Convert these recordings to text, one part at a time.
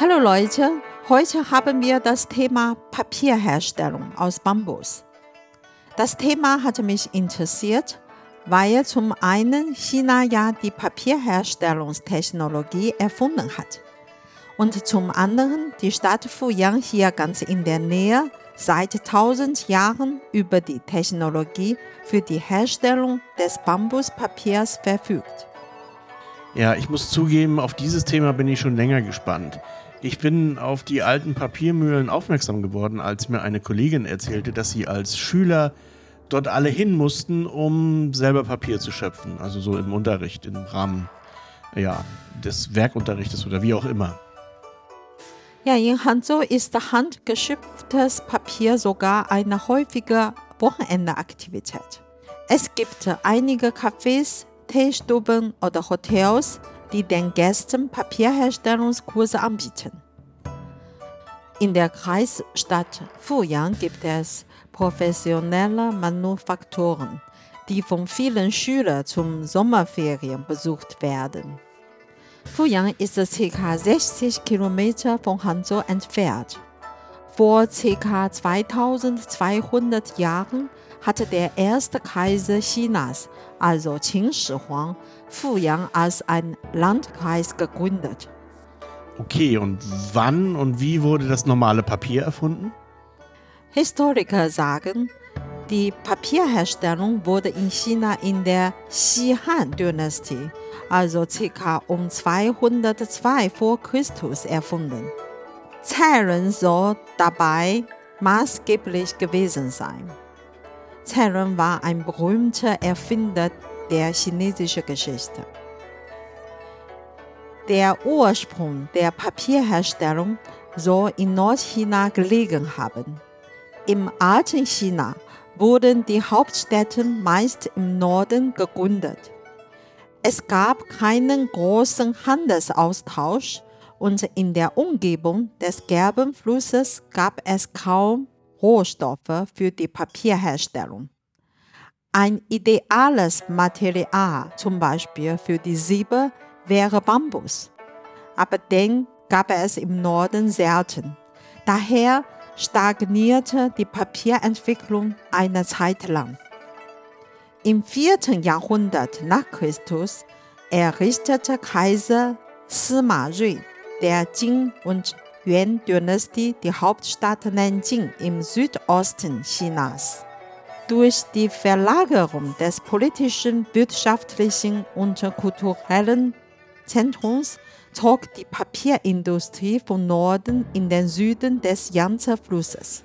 Hallo Leute, heute haben wir das Thema Papierherstellung aus Bambus. Das Thema hat mich interessiert, weil zum einen China ja die Papierherstellungstechnologie erfunden hat und zum anderen die Stadt Fuyang hier ganz in der Nähe seit 1000 Jahren über die Technologie für die Herstellung des Bambuspapiers verfügt. Ja, ich muss zugeben, auf dieses Thema bin ich schon länger gespannt. Ich bin auf die alten Papiermühlen aufmerksam geworden, als mir eine Kollegin erzählte, dass sie als Schüler dort alle hin mussten, um selber Papier zu schöpfen. Also so im Unterricht, im Rahmen ja, des Werkunterrichtes oder wie auch immer. Ja, in Hanzhou ist handgeschöpftes Papier sogar eine häufige Wochenendeaktivität. Es gibt einige Cafés, Teestuben oder Hotels, die den Gästen Papierherstellungskurse anbieten. In der Kreisstadt Fuyang gibt es professionelle Manufakturen, die von vielen Schülern zum Sommerferien besucht werden. Fuyang ist ca. 60 Kilometer von Hanzhou entfernt. Vor ca. 2200 Jahren hatte der erste Kaiser Chinas, also Qin Shi Huang, Fuyang als ein Landkreis gegründet. Okay, und wann und wie wurde das normale Papier erfunden? Historiker sagen, die Papierherstellung wurde in China in der Xi-Han-Dynastie, also ca. um 202 vor Christus, erfunden. Cai Ren soll dabei maßgeblich gewesen sein. Cai Ren war ein berühmter Erfinder der chinesischen Geschichte. Der Ursprung der Papierherstellung soll in Nordchina gelegen haben. Im alten China wurden die Hauptstädte meist im Norden gegründet. Es gab keinen großen Handelsaustausch und in der Umgebung des Gerbenflusses gab es kaum Rohstoffe für die Papierherstellung. Ein ideales Material, zum Beispiel für die Siebe, wäre Bambus. Aber den gab es im Norden selten. Daher stagnierte die Papierentwicklung eine Zeit lang. Im 4. Jahrhundert nach Christus errichtete Kaiser Sima Rui der Jin- und Yuan-Dynastie die Hauptstadt Nanjing im Südosten Chinas. Durch die Verlagerung des politischen, wirtschaftlichen und kulturellen Zentrums zog die Papierindustrie von Norden in den Süden des Yangtze-Flusses.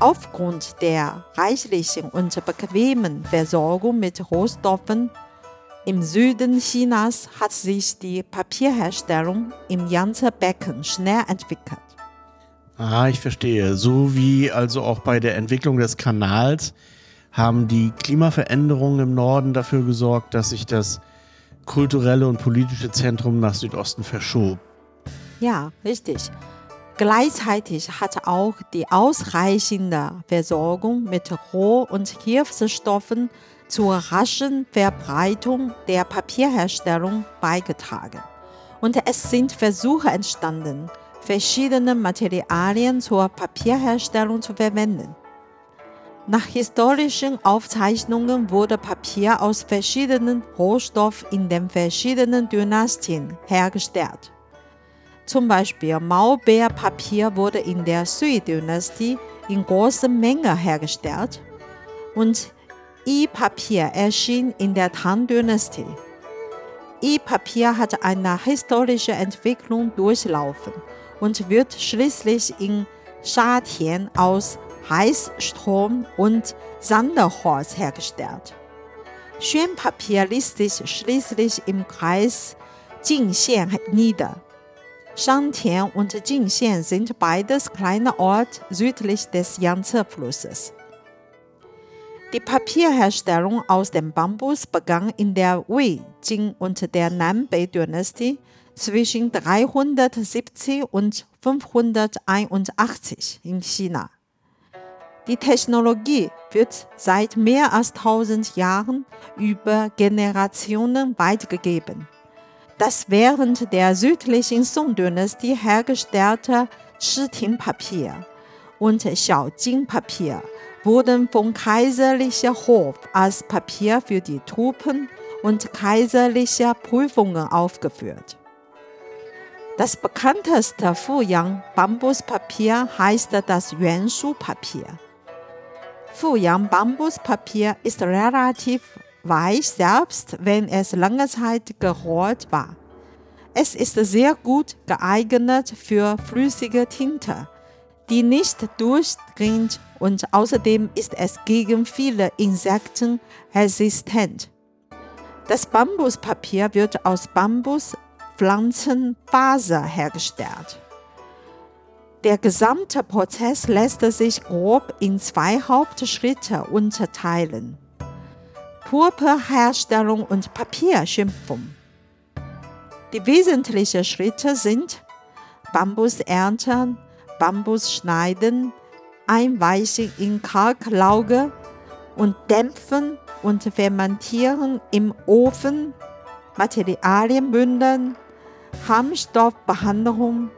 Aufgrund der reichlichen und bequemen Versorgung mit Rohstoffen im Süden Chinas hat sich die Papierherstellung im Yangtze-Becken schnell entwickelt. Ah, ich verstehe. So wie also auch bei der Entwicklung des Kanals haben die Klimaveränderungen im Norden dafür gesorgt, dass sich das kulturelle und politische Zentrum nach Südosten verschob. Ja, richtig. Gleichzeitig hat auch die ausreichende Versorgung mit Roh- und Hilfsstoffen zur raschen Verbreitung der Papierherstellung beigetragen. Und es sind Versuche entstanden, verschiedene Materialien zur Papierherstellung zu verwenden. Nach historischen Aufzeichnungen wurde Papier aus verschiedenen Rohstoffen in den verschiedenen Dynastien hergestellt. Zum Beispiel Maulbeerpapier wurde in der Sui-Dynastie in großer Menge hergestellt und E-Papier erschien in der Tang-Dynastie. E-Papier hat eine historische Entwicklung durchlaufen und wird schließlich in Shatien aus Heißstrom und Sanderholz hergestellt. Schönpapier ließ sich schließlich im Kreis Jingxian nieder. Shangtian und Jingxian sind beides kleine Orte südlich des Yangtze-Flusses. Die Papierherstellung aus dem Bambus begann in der Wei, Jing und der Nanbei-Dynastie zwischen 370 und 581 in China. Die Technologie wird seit mehr als 1000 Jahren über Generationen weitergegeben. Das während der südlichen Song-Dynastie hergestellte Shiting-Papier und Xiaojing-Papier wurden vom kaiserlichen Hof als Papier für die Truppen und kaiserliche Prüfungen aufgeführt. Das bekannteste Fuyang-Bambuspapier heißt das Yuanshu-Papier. Fuyang-Bambuspapier ist relativ weich, selbst wenn es lange Zeit gerollt war. Es ist sehr gut geeignet für flüssige Tinte, die nicht durchdringt und außerdem ist es gegen viele Insekten resistent. Das Bambuspapier wird aus Bambuspflanzenfaser hergestellt. Der gesamte Prozess lässt sich grob in zwei Hauptschritte unterteilen. Purpurherstellung und Papierschimpfung. Die wesentlichen Schritte sind Bambus ernten, Bambus schneiden, einweichen in Kalklauge und dämpfen und fermentieren im Ofen, Materialien bündeln, Harmstoffbehandlung,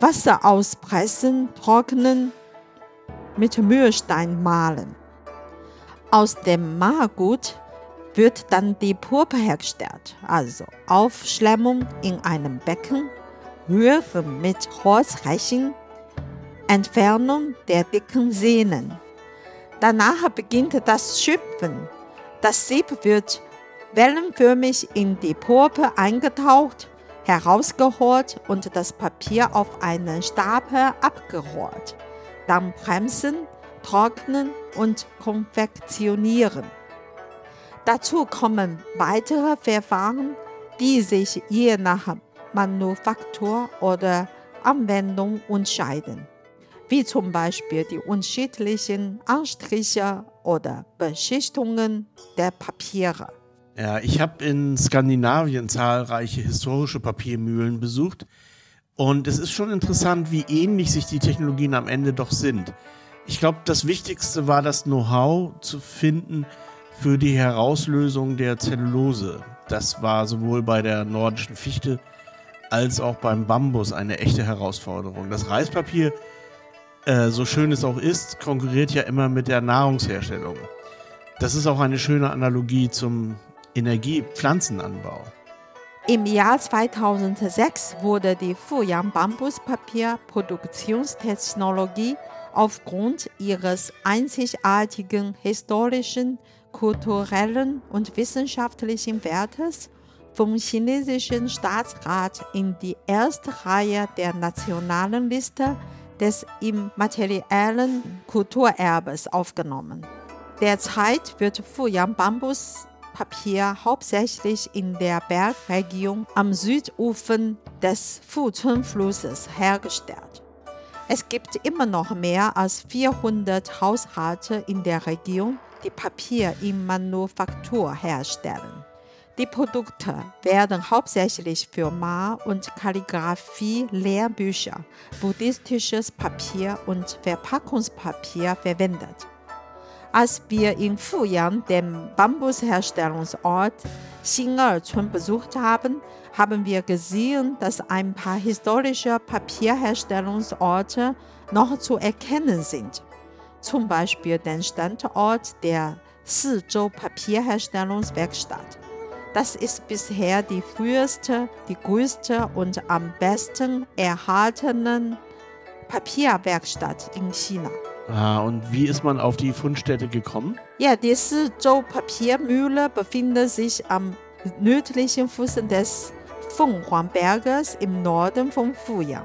Wasser auspressen, trocknen, mit Mühlstein mahlen. Aus dem Mahlgut wird dann die Purpe hergestellt, also Aufschlemmung in einem Becken, Rühren mit Holzrechen, Entfernung der dicken Sehnen. Danach beginnt das Schöpfen. Das Sieb wird wellenförmig in die Purpe eingetaucht, herausgeholt und das Papier auf einen Stapel abgerollt. Dann bremsen, trocknen und konfektionieren. Dazu kommen weitere Verfahren, die sich je nach Manufaktur oder Anwendung unterscheiden wie zum Beispiel die unterschiedlichen Anstriche oder Beschichtungen der Papiere. Ja, ich habe in Skandinavien zahlreiche historische Papiermühlen besucht und es ist schon interessant, wie ähnlich sich die Technologien am Ende doch sind. Ich glaube, das Wichtigste war das Know-how zu finden für die Herauslösung der Zellulose. Das war sowohl bei der nordischen Fichte als auch beim Bambus eine echte Herausforderung. Das Reispapier äh, so schön es auch ist, konkurriert ja immer mit der Nahrungsherstellung. Das ist auch eine schöne Analogie zum Energiepflanzenanbau. Im Jahr 2006 wurde die Fuyang Bambuspapierproduktionstechnologie aufgrund ihres einzigartigen historischen, kulturellen und wissenschaftlichen Wertes vom chinesischen Staatsrat in die erste Reihe der nationalen Liste des immateriellen Kulturerbes aufgenommen. Derzeit wird Fuyang Bambuspapier hauptsächlich in der Bergregion am Südufer des Fuzun-Flusses hergestellt. Es gibt immer noch mehr als 400 Haushalte in der Region, die Papier in Manufaktur herstellen. Die Produkte werden hauptsächlich für Mal- und Kalligraphie-Lehrbücher, buddhistisches Papier und Verpackungspapier verwendet. Als wir in Fuyang den Bambusherstellungsort Xin'erchun besucht haben, haben wir gesehen, dass ein paar historische Papierherstellungsorte noch zu erkennen sind. Zum Beispiel den Standort der Sizhou Papierherstellungswerkstatt. Das ist bisher die früheste, die größte und am besten erhaltene Papierwerkstatt in China. Ah, und wie ist man auf die Fundstätte gekommen? Ja, die Sizhou Papiermühle befindet sich am nördlichen Fuß des Fenghuangberges im Norden von Fuyang.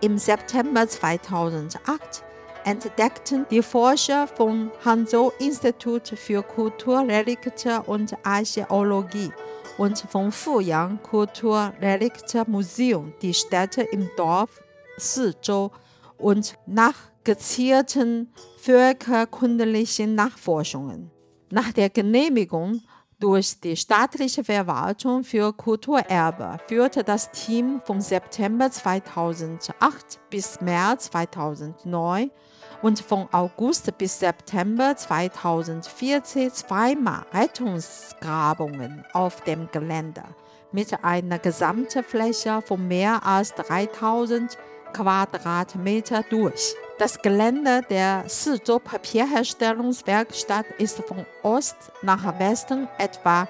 Im September 2008 entdeckten die Forscher vom Hanzhou Institut für Kulturrelikte und Archäologie und vom Fuyang Kulturrelikte Museum die Städte im Dorf Sizhou und nach gezielten völkerkundlichen Nachforschungen. Nach der Genehmigung durch die staatliche Verwaltung für Kulturerbe führte das Team vom September 2008 bis März 2009 und von August bis September 2014 zweimal Rettungsgrabungen auf dem Gelände, mit einer Gesamtfläche von mehr als 3000 Quadratmeter durch. Das Gelände der Sizhou Papierherstellungswerkstatt ist von Ost nach Westen etwa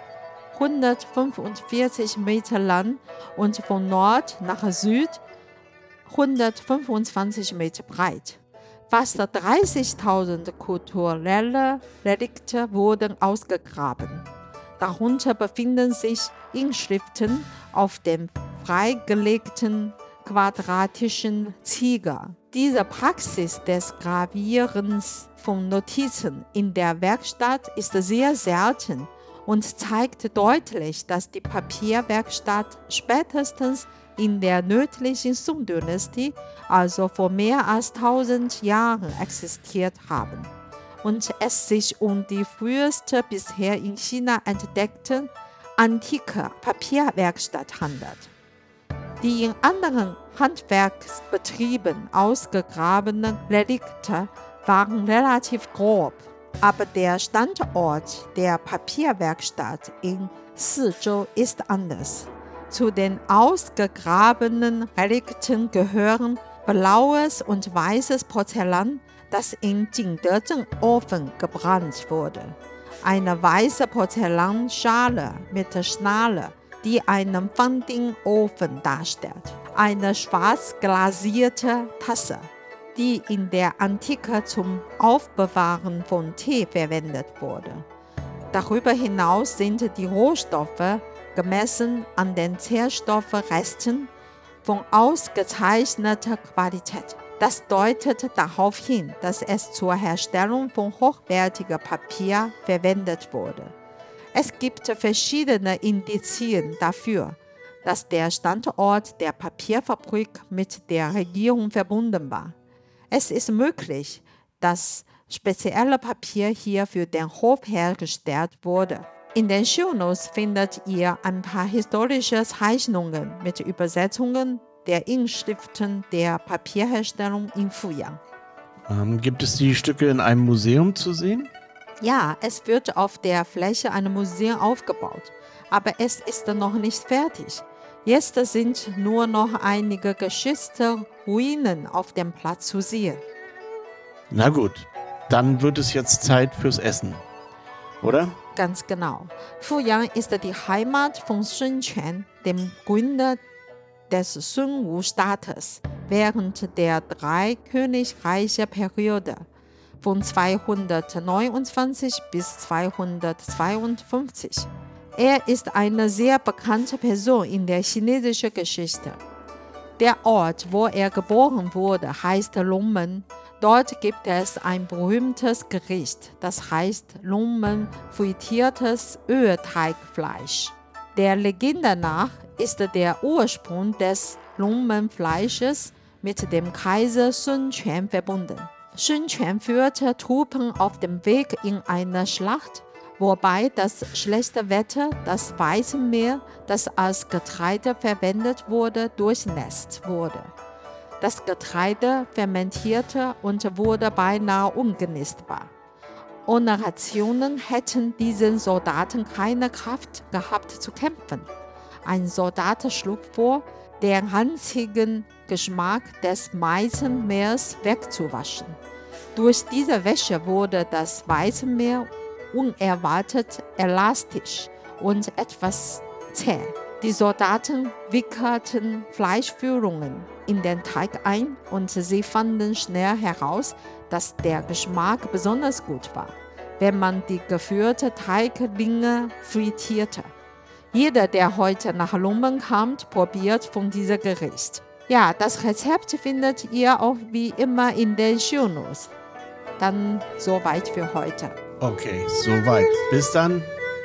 145 Meter lang und von Nord nach Süd 125 Meter breit. Fast 30.000 kulturelle Relikte wurden ausgegraben. Darunter befinden sich Inschriften auf dem freigelegten quadratischen Zieger. Diese Praxis des Gravierens von Notizen in der Werkstatt ist sehr selten und zeigt deutlich, dass die Papierwerkstatt spätestens in der nördlichen Song-Dynastie, also vor mehr als 1000 Jahren, existiert haben und es sich um die früheste bisher in China entdeckte antike Papierwerkstatt handelt. Die in anderen Handwerksbetrieben ausgegrabenen Relikte waren relativ grob, aber der Standort der Papierwerkstatt in Sizhou ist anders. Zu den ausgegrabenen Relikten gehören blaues und weißes Porzellan, das in Jingdezheng-Ofen gebrannt wurde. Eine weiße Porzellanschale mit Schnalle, die einen Fanding-Ofen darstellt. Eine schwarz glasierte Tasse, die in der Antike zum Aufbewahren von Tee verwendet wurde. Darüber hinaus sind die Rohstoffe gemessen an den Zerstoffresten von ausgezeichneter Qualität. Das deutet darauf hin, dass es zur Herstellung von hochwertigem Papier verwendet wurde. Es gibt verschiedene Indizien dafür, dass der Standort der Papierfabrik mit der Regierung verbunden war. Es ist möglich, dass spezielle Papier hier für den Hof hergestellt wurde. In den Shownotes findet ihr ein paar historische Zeichnungen mit Übersetzungen der Inschriften der Papierherstellung in Fuyang. Ähm, gibt es die Stücke in einem Museum zu sehen? Ja, es wird auf der Fläche ein Museum aufgebaut, aber es ist noch nicht fertig. Jetzt sind nur noch einige geschützte Ruinen auf dem Platz zu sehen. Na gut, dann wird es jetzt Zeit fürs Essen, oder? Ganz genau. Fuyang ist die Heimat von Sun Quan, dem Gründer des Sun Wu-Staates während der drei Königreiche Periode von 229 bis 252. Er ist eine sehr bekannte Person in der chinesischen Geschichte. Der Ort, wo er geboren wurde, heißt Longmen Dort gibt es ein berühmtes Gericht, das heißt Lungmen frittiertes Ölteigfleisch. Der Legende nach ist der Ursprung des Lungmenfleisches mit dem Kaiser Sun Quan verbunden. Sun Quan führte Truppen auf dem Weg in eine Schlacht, wobei das schlechte Wetter das Weizenmeer, das als Getreide verwendet wurde, durchnässt wurde. Das Getreide fermentierte und wurde beinahe ungenießbar. Ohne Rationen hätten diese Soldaten keine Kraft gehabt zu kämpfen. Ein Soldat schlug vor, den ranzigen Geschmack des Weizenmeers wegzuwaschen. Durch diese Wäsche wurde das Weizenmeer unerwartet elastisch und etwas zäh. Die Soldaten wickelten Fleischführungen in den Teig ein und sie fanden schnell heraus, dass der Geschmack besonders gut war, wenn man die geführte Teiglinge frittierte. Jeder, der heute nach Lummen kommt, probiert von diesem Gericht. Ja, das Rezept findet ihr auch wie immer in den Shownotes. Dann soweit für heute. Okay, soweit. Bis dann.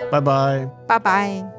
Bye bye. Bye bye.